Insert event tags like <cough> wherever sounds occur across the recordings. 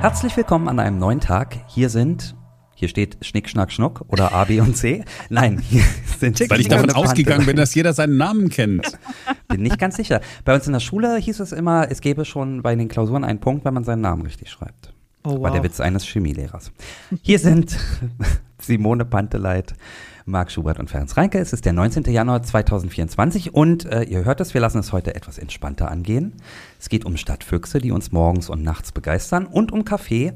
Herzlich willkommen an einem neuen Tag. Hier sind, hier steht Schnick, Schnack, Schnuck oder A, B und C. Nein, hier sind Weil ich davon ausgegangen bin, dass jeder seinen Namen kennt. Bin nicht ganz sicher. Bei uns in der Schule hieß es immer, es gäbe schon bei den Klausuren einen Punkt, wenn man seinen Namen richtig schreibt. Oh, wow. War der Witz eines Chemielehrers. Hier sind <laughs> Simone Panteleit, Marc Schubert und Ferenc Reinke. Es ist der 19. Januar 2024 und äh, ihr hört es, wir lassen es heute etwas entspannter angehen. Es geht um Stadtfüchse, die uns morgens und nachts begeistern und um Kaffee,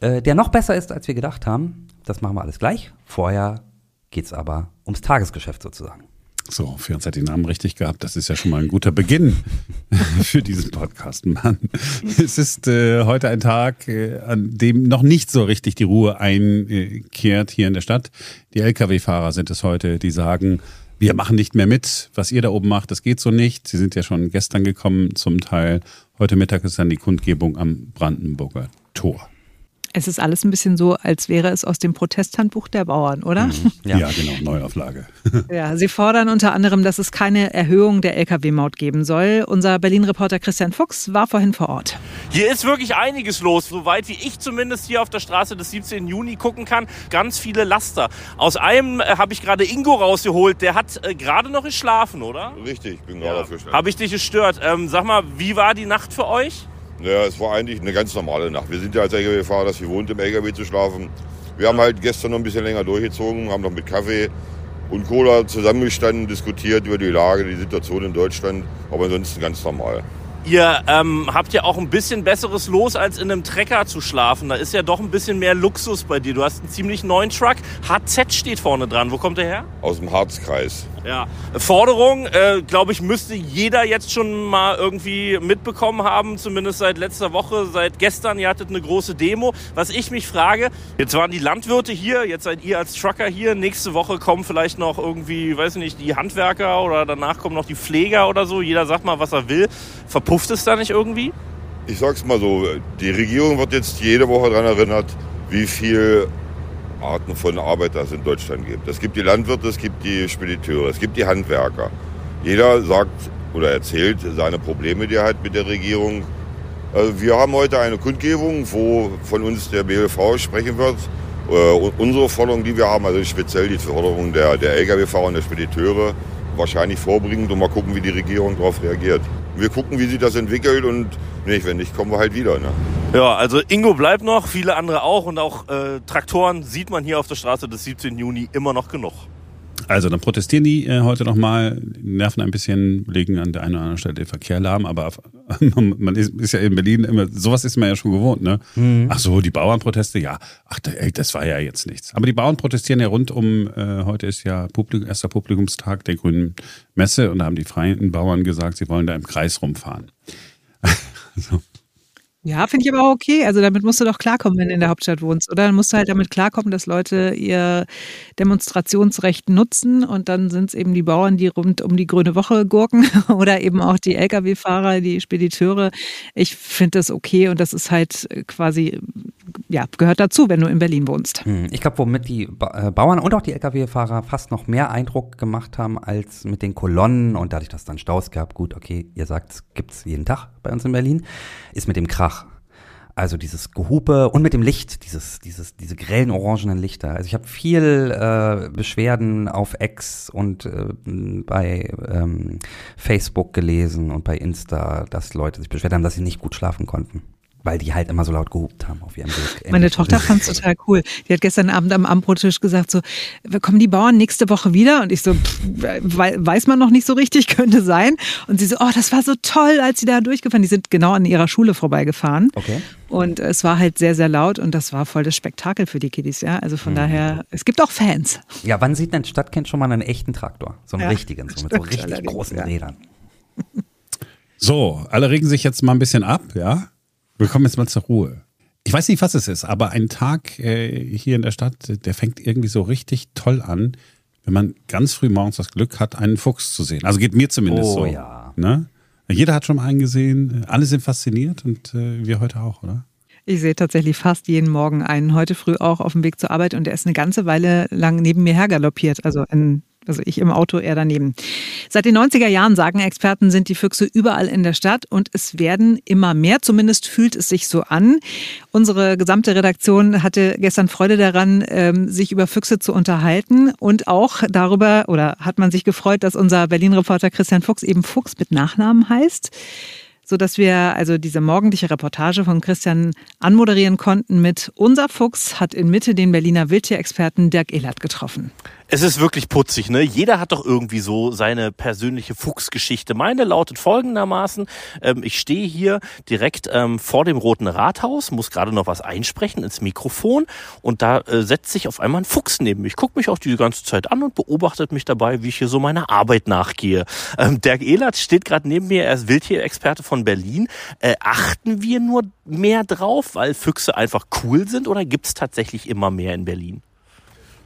äh, der noch besser ist, als wir gedacht haben. Das machen wir alles gleich. Vorher geht's aber ums Tagesgeschäft sozusagen. So, für uns hat den Namen richtig gehabt. Das ist ja schon mal ein guter Beginn <laughs> für diesen Podcast, Mann. Es ist äh, heute ein Tag, äh, an dem noch nicht so richtig die Ruhe einkehrt hier in der Stadt. Die Lkw-Fahrer sind es heute, die sagen, wir machen nicht mehr mit. Was ihr da oben macht, das geht so nicht. Sie sind ja schon gestern gekommen zum Teil. Heute Mittag ist dann die Kundgebung am Brandenburger Tor. Es ist alles ein bisschen so, als wäre es aus dem Protesthandbuch der Bauern, oder? Mhm. <laughs> Ja. ja. genau, Neuauflage. <laughs> ja, sie fordern unter anderem, dass es keine Erhöhung der Lkw-Maut geben soll. Unser Berlin-Reporter Christian Fuchs war vorhin vor Ort. Hier ist wirklich einiges los, soweit wie ich zumindest hier auf der Straße des 17. Juni gucken kann. Ganz viele Laster. Aus einem äh, habe ich gerade Ingo rausgeholt, der hat äh, gerade noch geschlafen, oder? Richtig, ich bin gerade Ja. aufgestanden. Habe ich dich gestört? Ähm, sag mal, wie war die Nacht für euch? Ja, es war eigentlich eine ganz normale Nacht. Wir sind ja als LKW-Fahrer, das gewohnt, im LKW zu schlafen. Wir haben halt gestern noch ein bisschen länger durchgezogen, haben noch mit Kaffee und Cola zusammengestanden, diskutiert über die Lage, die Situation in Deutschland. Aber ansonsten ganz normal. Ihr ähm, habt ja auch ein bisschen besseres Los, als in einem Trecker zu schlafen. Da ist ja doch ein bisschen mehr Luxus bei dir. Du hast einen ziemlich neuen Truck. HZ steht vorne dran. Wo kommt der her? Aus dem Harzkreis. Ja. Forderung, äh, glaube ich, müsste jeder jetzt schon mal irgendwie mitbekommen haben, zumindest seit letzter Woche, seit gestern. Ihr hattet eine große Demo. Was ich mich frage, jetzt waren die Landwirte hier, jetzt seid ihr als Trucker hier. Nächste Woche kommen vielleicht noch irgendwie, weiß ich nicht, die Handwerker oder danach kommen noch die Pfleger oder so. Jeder sagt mal, was er will. Verpufft es da nicht irgendwie? Ich sag's mal so, die Regierung wird jetzt jede Woche daran erinnert, wie viel Arten von Arbeit es in Deutschland gibt. Es gibt die Landwirte, es gibt die Spediteure, es gibt die Handwerker. Jeder sagt oder erzählt seine Probleme, die er hat mit der Regierung. Also wir haben heute eine Kundgebung, wo von uns der BLV sprechen wird. Äh, unsere Forderung, die wir haben, also speziell die Forderung der, der Lkw-Fahrer und der Spediteure, wahrscheinlich vorbringend und mal gucken, wie die Regierung darauf reagiert. Wir gucken, wie sich das entwickelt und nicht, wenn nicht, kommen wir halt wieder. Ne? Ja, also Ingo bleibt noch, viele andere auch und auch äh, Traktoren sieht man hier auf der Straße des 17. Juni immer noch genug. Also dann protestieren die äh, heute nochmal, nerven ein bisschen, legen an der einen oder anderen Stelle den Verkehr lahm, aber auf, <laughs> man ist, ist ja in Berlin immer, sowas ist man ja schon gewohnt, ne? Ach so, die Bauernproteste, ja. Ach, da- ey, das war ja jetzt nichts. Aber die Bauern protestieren ja rund um, äh, heute ist ja Publikum, erster Publikumstag der Grünen Messe und da haben die freien Bauern gesagt, sie wollen da im Kreis rumfahren. <laughs> so. Ja, finde ich aber auch okay. Also damit musst du doch klarkommen, wenn du in der Hauptstadt wohnst, oder? Dann musst du halt damit klarkommen, dass Leute ihr Demonstrationsrecht nutzen und dann sind es eben die Bauern, die rund um die grüne Woche gurken <laughs> oder eben auch die Lkw-Fahrer, die Spediteure. Ich finde das okay und das ist halt quasi, ja, gehört dazu, wenn du in Berlin wohnst. Hm, Ich glaube, womit die äh, Bauern und auch die Lkw-Fahrer fast noch mehr Eindruck gemacht haben als mit den Kolonnen und dadurch, dass es dann Staus gab, gut, okay, ihr sagt, es gibt's jeden Tag bei uns in Berlin, ist mit dem Krach. Also dieses Gehupe und mit dem Licht, dieses, dieses, diese grellen orangenen Lichter. Also ich habe viel äh, Beschwerden auf X und äh, bei ähm, Facebook gelesen und bei Insta, dass Leute sich beschwert haben, dass sie nicht gut schlafen konnten. Weil die halt immer so laut gehupt haben auf ihrem Weg. Meine Tochter fand es total cool. Die hat gestern Abend am Ambrotisch gesagt, so, kommen die Bauern nächste Woche wieder? Und ich so, pff, weiß man noch nicht so richtig, <laughs> könnte sein. Und sie so, oh, das war so toll, als sie da durchgefahren. Die sind genau an ihrer Schule vorbeigefahren. Okay. Und es war halt sehr, sehr laut und das war voll das Spektakel für die Kiddies, ja. Also Mhm. von daher, es gibt auch Fans. Ja, wann sieht denn Stadtkind schon mal einen echten Traktor? So einen Ja, richtigen, so mit so richtig allerdings, großen ja. Rädern. So, alle regen sich jetzt mal ein bisschen ab, ja? Wir kommen jetzt mal zur Ruhe. Ich weiß nicht, was es ist, aber ein Tag äh, hier in der Stadt, der fängt irgendwie so richtig toll an, wenn man ganz früh morgens das Glück hat, einen Fuchs zu sehen. Also geht mir zumindest Oh, so. ja. Ne? Jeder hat schon mal einen gesehen, alle sind fasziniert und äh, wir heute auch, oder? Ich sehe tatsächlich fast jeden Morgen einen, heute früh auch auf dem Weg zur Arbeit und der ist eine ganze Weile lang neben mir hergaloppiert. Also in Also ich im Auto eher daneben. Seit den 90er Jahren, sagen Experten, sind die Füchse überall in der Stadt und es werden immer mehr. Zumindest fühlt es sich so an. Unsere gesamte Redaktion hatte gestern Freude daran, ähm, sich über Füchse zu unterhalten und auch darüber, oder hat man sich gefreut, dass unser Berlin-Reporter Christian Fuchs eben Fuchs mit Nachnamen heißt so dass wir also diese morgendliche Reportage von Christian anmoderieren konnten mit Unser Fuchs hat in Mitte den Berliner Wildtierexperten Dirk Ehlert getroffen. Es ist wirklich putzig, ne? Jeder hat doch irgendwie so seine persönliche Fuchsgeschichte. Meine lautet folgendermaßen, ähm, ich stehe hier direkt ähm, vor dem Roten Rathaus, muss gerade noch was einsprechen ins Mikrofon und da äh, setzt sich auf einmal ein Fuchs neben mich, guckt mich auch die ganze Zeit an und beobachtet mich dabei, wie ich hier so meiner Arbeit nachgehe. Ähm, Dirk Ehlert steht gerade neben mir, er ist Wildtierexperte von Berlin. Äh, achten wir nur mehr drauf, weil Füchse einfach cool sind oder gibt's tatsächlich immer mehr in Berlin?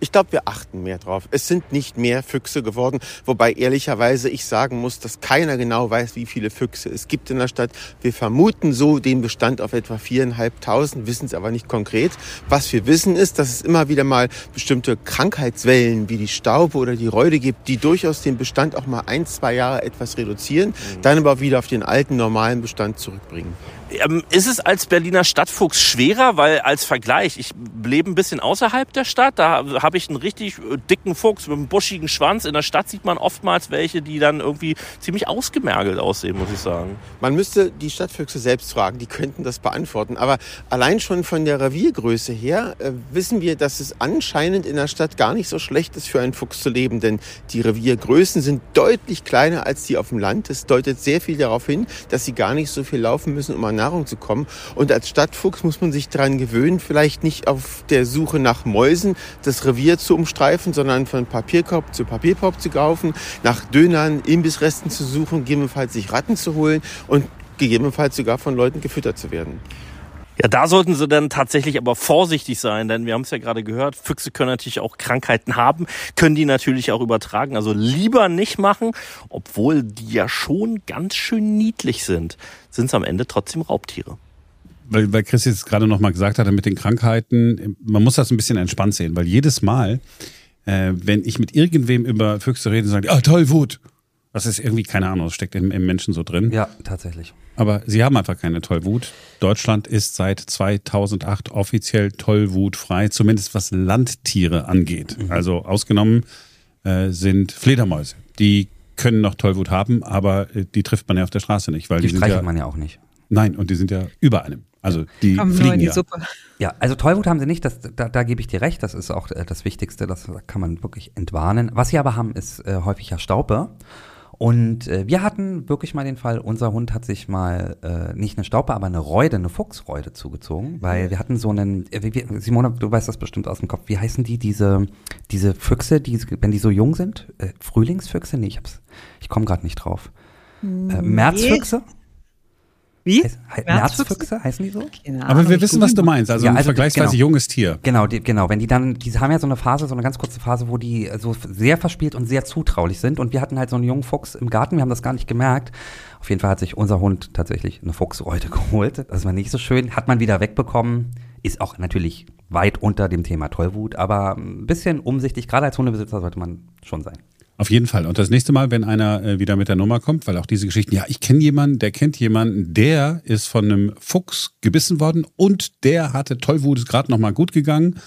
Ich glaube, wir achten mehr drauf. Es sind nicht mehr Füchse geworden, wobei ehrlicherweise ich sagen muss, dass keiner genau weiß, wie viele Füchse es gibt in der Stadt. Wir vermuten so den Bestand auf etwa viereinhalbtausend, wissen es aber nicht konkret. Was wir wissen ist, dass es immer wieder mal bestimmte Krankheitswellen wie die Staube oder die Räude gibt, die durchaus den Bestand auch mal ein, zwei Jahre etwas reduzieren, mhm. dann aber wieder auf den alten normalen Bestand zurückbringen. Ähm, ist es als Berliner Stadtfuchs schwerer, weil als Vergleich, ich lebe ein bisschen außerhalb der Stadt, da habe ich einen richtig äh, dicken Fuchs mit einem buschigen Schwanz. In der Stadt sieht man oftmals welche, die dann irgendwie ziemlich ausgemergelt aussehen, muss ich sagen. Man müsste die Stadtfüchse selbst fragen, die könnten das beantworten. Aber allein schon von der Reviergröße her äh, wissen wir, dass es anscheinend in der Stadt gar nicht so schlecht ist, für einen Fuchs zu leben. Denn die Reviergrößen sind deutlich kleiner als die auf dem Land. Das deutet sehr viel darauf hin, dass sie gar nicht so viel laufen müssen, um an Nahrung zu kommen. Und als Stadtfuchs muss man sich daran gewöhnen, vielleicht nicht auf der Suche nach Mäusen das Revier zu umstreifen, sondern von Papierkorb zu Papierkorb zu kaufen, nach Dönern, Imbissresten zu suchen, gegebenenfalls sich Ratten zu holen und gegebenenfalls sogar von Leuten gefüttert zu werden. Ja, da sollten sie dann tatsächlich aber vorsichtig sein, denn wir haben es ja gerade gehört, Füchse können natürlich auch Krankheiten haben, können die natürlich auch übertragen. Also lieber nicht machen, obwohl die ja schon ganz schön niedlich sind, sind es am Ende trotzdem Raubtiere. Weil, weil Chris jetzt gerade nochmal gesagt hatte mit den Krankheiten, man muss das ein bisschen entspannt sehen, weil jedes Mal, äh, wenn ich mit irgendwem über Füchse rede, die, ah, Tollwut. Das ist irgendwie, keine Ahnung, das steckt im, im Menschen so drin. Ja, tatsächlich. Aber sie haben einfach keine Tollwut. Deutschland ist seit 2008 offiziell tollwutfrei, zumindest was Landtiere angeht. Mhm. Also ausgenommen äh, sind Fledermäuse. Die können noch Tollwut haben, aber äh, die trifft man ja auf der Straße nicht. Weil die, die streichelt ja, man ja auch nicht. Nein, und die sind ja über einem. Also die Kommen fliegen die ja. Suppe. Ja, also Tollwut haben sie nicht, das, da, da gebe ich dir recht, das ist auch äh, das Wichtigste, das kann man wirklich entwarnen. Was sie aber haben, ist äh, häufig ja Staupe. Und äh, wir hatten wirklich mal den Fall, unser Hund hat sich mal äh, nicht eine Staupe, aber eine Reude, eine Fuchsreude zugezogen, weil wir hatten so einen, äh, wie, Simona, du weißt das bestimmt aus dem Kopf, wie heißen die, diese, diese Füchse, die, wenn die so jung sind? Äh, Frühlingsfüchse? Nee, ich hab's, ich komme gerade nicht drauf. Äh, Märzfüchse? Wie? Heiß, he, Märzfüchse heißen die so? Keine Aber wir wissen, was du meinst. Also Ja, ein also vergleichsweise genau. junges Tier. Genau, die, genau, wenn die dann, die haben ja so eine Phase, so eine ganz kurze Phase, wo die so sehr verspielt und sehr zutraulich sind. Und wir hatten halt so einen jungen Fuchs im Garten, wir haben das gar nicht gemerkt. Auf jeden Fall hat sich unser Hund tatsächlich eine Fuchsreude <laughs> geholt. Das war nicht so schön, hat man wieder wegbekommen. Ist auch natürlich weit unter dem Thema Tollwut, aber ein bisschen umsichtig, gerade als Hundebesitzer sollte man schon sein. Auf jeden Fall. Und das nächste Mal, wenn einer äh, wieder mit der Nummer kommt, weil auch diese Geschichten, ja, ich kenne jemanden, der kennt jemanden, der ist von einem Fuchs gebissen worden und der hatte Tollwut, ist gerade nochmal gut gegangen.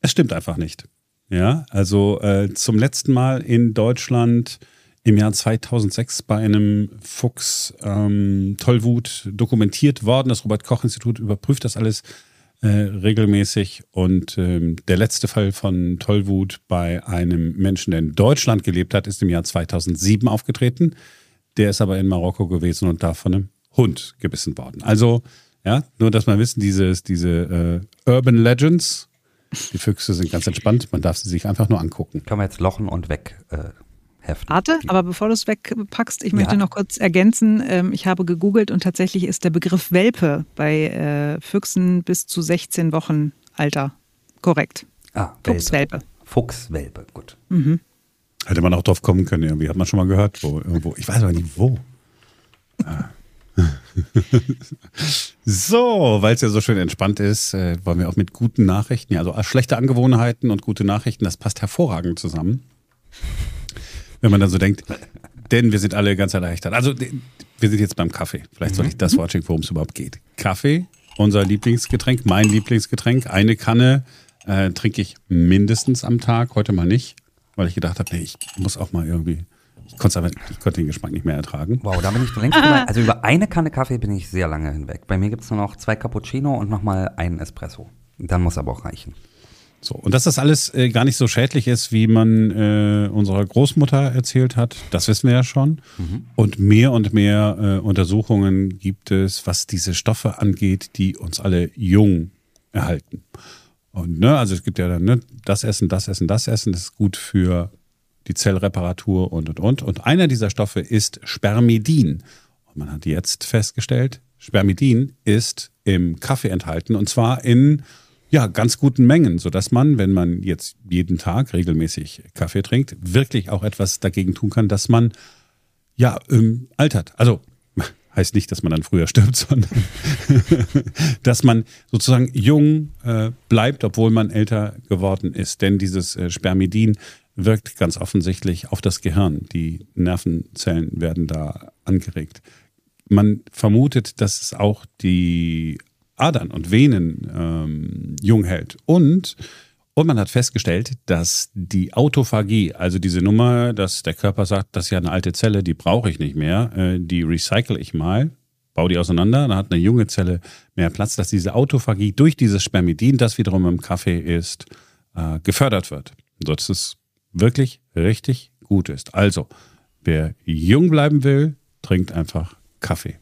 Es stimmt einfach nicht. Ja, also äh, zum letzten Mal in Deutschland im Jahr 2006 bei einem Fuchs ähm, Tollwut dokumentiert worden. Das Robert-Koch-Institut überprüft das alles äh, regelmäßig. Und ähm, der letzte Fall von Tollwut bei einem Menschen, der in Deutschland gelebt hat, ist im Jahr 2007 aufgetreten. Der ist aber in Marokko gewesen und da von einem Hund gebissen worden. Also, ja, nur dass man wissen, dieses, diese äh, Urban Legends, die Füchse sind ganz entspannt, man darf sie sich einfach nur angucken. Können wir jetzt lochen und weg äh, heften. Warte, aber bevor du es wegpackst, ich möchte Ja. noch kurz ergänzen. Ähm, ich habe gegoogelt und tatsächlich ist der Begriff Welpe bei äh, Füchsen bis zu 16 Wochen Alter korrekt. Ah, Welpe. Fuchswelpe. Fuchswelpe, gut. Hätte man auch drauf kommen können, irgendwie. Hat man schon mal gehört, wo, irgendwo. Ich weiß aber nicht wo. Ah. <laughs> So, weil es ja so schön entspannt ist, äh, wollen wir auch mit guten Nachrichten, ja, also schlechte Angewohnheiten und gute Nachrichten, das passt hervorragend zusammen. Wenn man dann so denkt, denn wir sind alle ganz erleichtert. Also wir sind jetzt beim Kaffee. Vielleicht soll ich das Wort schicken, worum es überhaupt geht. Kaffee, unser Lieblingsgetränk, mein Lieblingsgetränk. Eine Kanne äh, trinke ich mindestens am Tag, heute mal nicht, weil ich gedacht habe, nee, ich muss auch mal irgendwie ich konnte, aber, ich konnte den Geschmack nicht mehr ertragen. Wow, da bin ich längst über, also über eine Kanne Kaffee bin ich sehr lange hinweg. Bei mir gibt es nur noch zwei Cappuccino und nochmal einen Espresso. Dann muss aber auch reichen. So, und dass das alles äh, gar nicht so schädlich ist, wie man äh, unserer Großmutter erzählt hat, das wissen wir ja schon. Mhm. Und mehr und mehr äh, Untersuchungen gibt es, was diese Stoffe angeht, die uns alle jung erhalten. Und ne, also es gibt ja dann ne, das Essen, das Essen, das Essen, das ist gut für die Zellreparatur und und und. Und einer dieser Stoffe ist Spermidin. Und man hat jetzt festgestellt, Spermidin ist im Kaffee enthalten und zwar in ja, ganz guten Mengen, sodass man, wenn man jetzt jeden Tag regelmäßig Kaffee trinkt, wirklich auch etwas dagegen tun kann, dass man ja ähm, altert. Also <laughs> heißt nicht, dass man dann früher stirbt, <laughs> sondern <laughs> dass man sozusagen jung äh, bleibt, obwohl man älter geworden ist. Denn dieses äh, Spermidin wirkt ganz offensichtlich auf das Gehirn. Die Nervenzellen werden da angeregt. Man vermutet, dass es auch die Adern und Venen ähm, jung hält. Und, und man hat festgestellt, dass die Autophagie, also diese Nummer, dass der Körper sagt, das ist ja eine alte Zelle, die brauche ich nicht mehr, äh, die recycle ich mal, baue die auseinander, dann hat eine junge Zelle mehr Platz, dass diese Autophagie durch dieses Spermidin, das wiederum im Kaffee ist, äh, gefördert wird. So dass es wirklich richtig gut ist. Also, wer jung bleiben will, trinkt einfach Kaffee.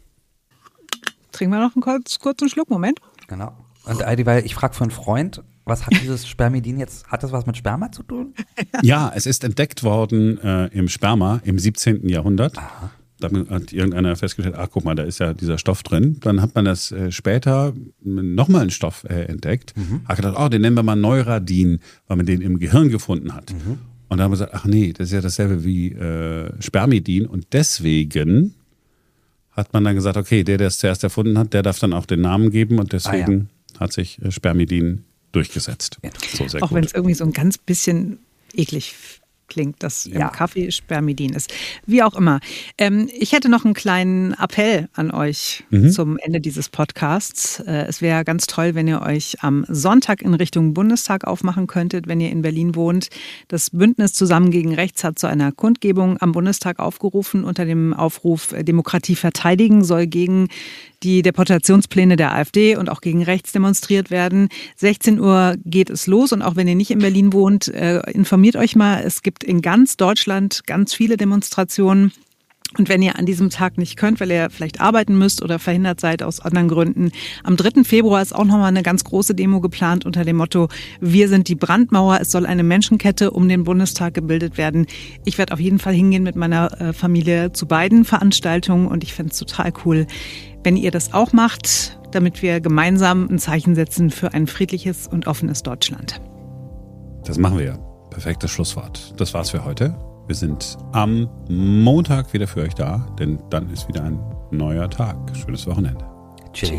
Trinken wir noch einen kurz, kurzen Schluck, Moment. Genau. Und Heidi, weil ich frage für einen Freund, was hat <laughs> dieses Spermidin jetzt, hat das was mit Sperma zu tun? <laughs> ja, es ist entdeckt worden äh, im Sperma im 17. Jahrhundert. Aha. Da hat irgendeiner festgestellt, ach guck mal, da ist ja dieser Stoff drin. Dann hat man das äh, später nochmal einen Stoff äh, entdeckt. Mhm. Hat gedacht, oh, den nennen wir mal Neuradin, weil man den im Gehirn gefunden hat. Mhm. Und dann haben wir gesagt, ach nee, das ist ja dasselbe wie äh, Spermidin. Und deswegen hat man dann gesagt, okay, der, der es zuerst erfunden hat, der darf dann auch den Namen geben und deswegen ah, ja. hat sich äh, Spermidin durchgesetzt. So, auch wenn es irgendwie so ein ganz bisschen eklig klingt, dass ja. im Kaffee Spermidin ist. Wie auch immer. Ähm, ich hätte noch einen kleinen Appell an euch mhm. zum Ende dieses Podcasts. Äh, es wäre ganz toll, wenn ihr euch am Sonntag in Richtung Bundestag aufmachen könntet, wenn ihr in Berlin wohnt. Das Bündnis Zusammen gegen Rechts hat zu einer Kundgebung am Bundestag aufgerufen unter dem Aufruf äh, Demokratie verteidigen soll gegen die Deportationspläne der AfD und auch gegen rechts demonstriert werden. 16 Uhr geht es los und auch wenn ihr nicht in Berlin wohnt, äh, informiert euch mal. Es gibt in ganz Deutschland ganz viele Demonstrationen. Und wenn ihr an diesem Tag nicht könnt, weil ihr vielleicht arbeiten müsst oder verhindert seid aus anderen Gründen, am 3. Februar ist auch nochmal eine ganz große Demo geplant unter dem Motto, wir sind die Brandmauer, es soll eine Menschenkette um den Bundestag gebildet werden. Ich werde auf jeden Fall hingehen mit meiner äh, Familie zu beiden Veranstaltungen und ich finde es total cool, wenn ihr das auch macht, damit wir gemeinsam ein Zeichen setzen für ein friedliches und offenes Deutschland. Das machen wir. Perfektes Schlusswort. Das war's für heute. Wir sind am Montag wieder für euch da, denn dann ist wieder ein neuer Tag. Schönes Wochenende. Tschüss.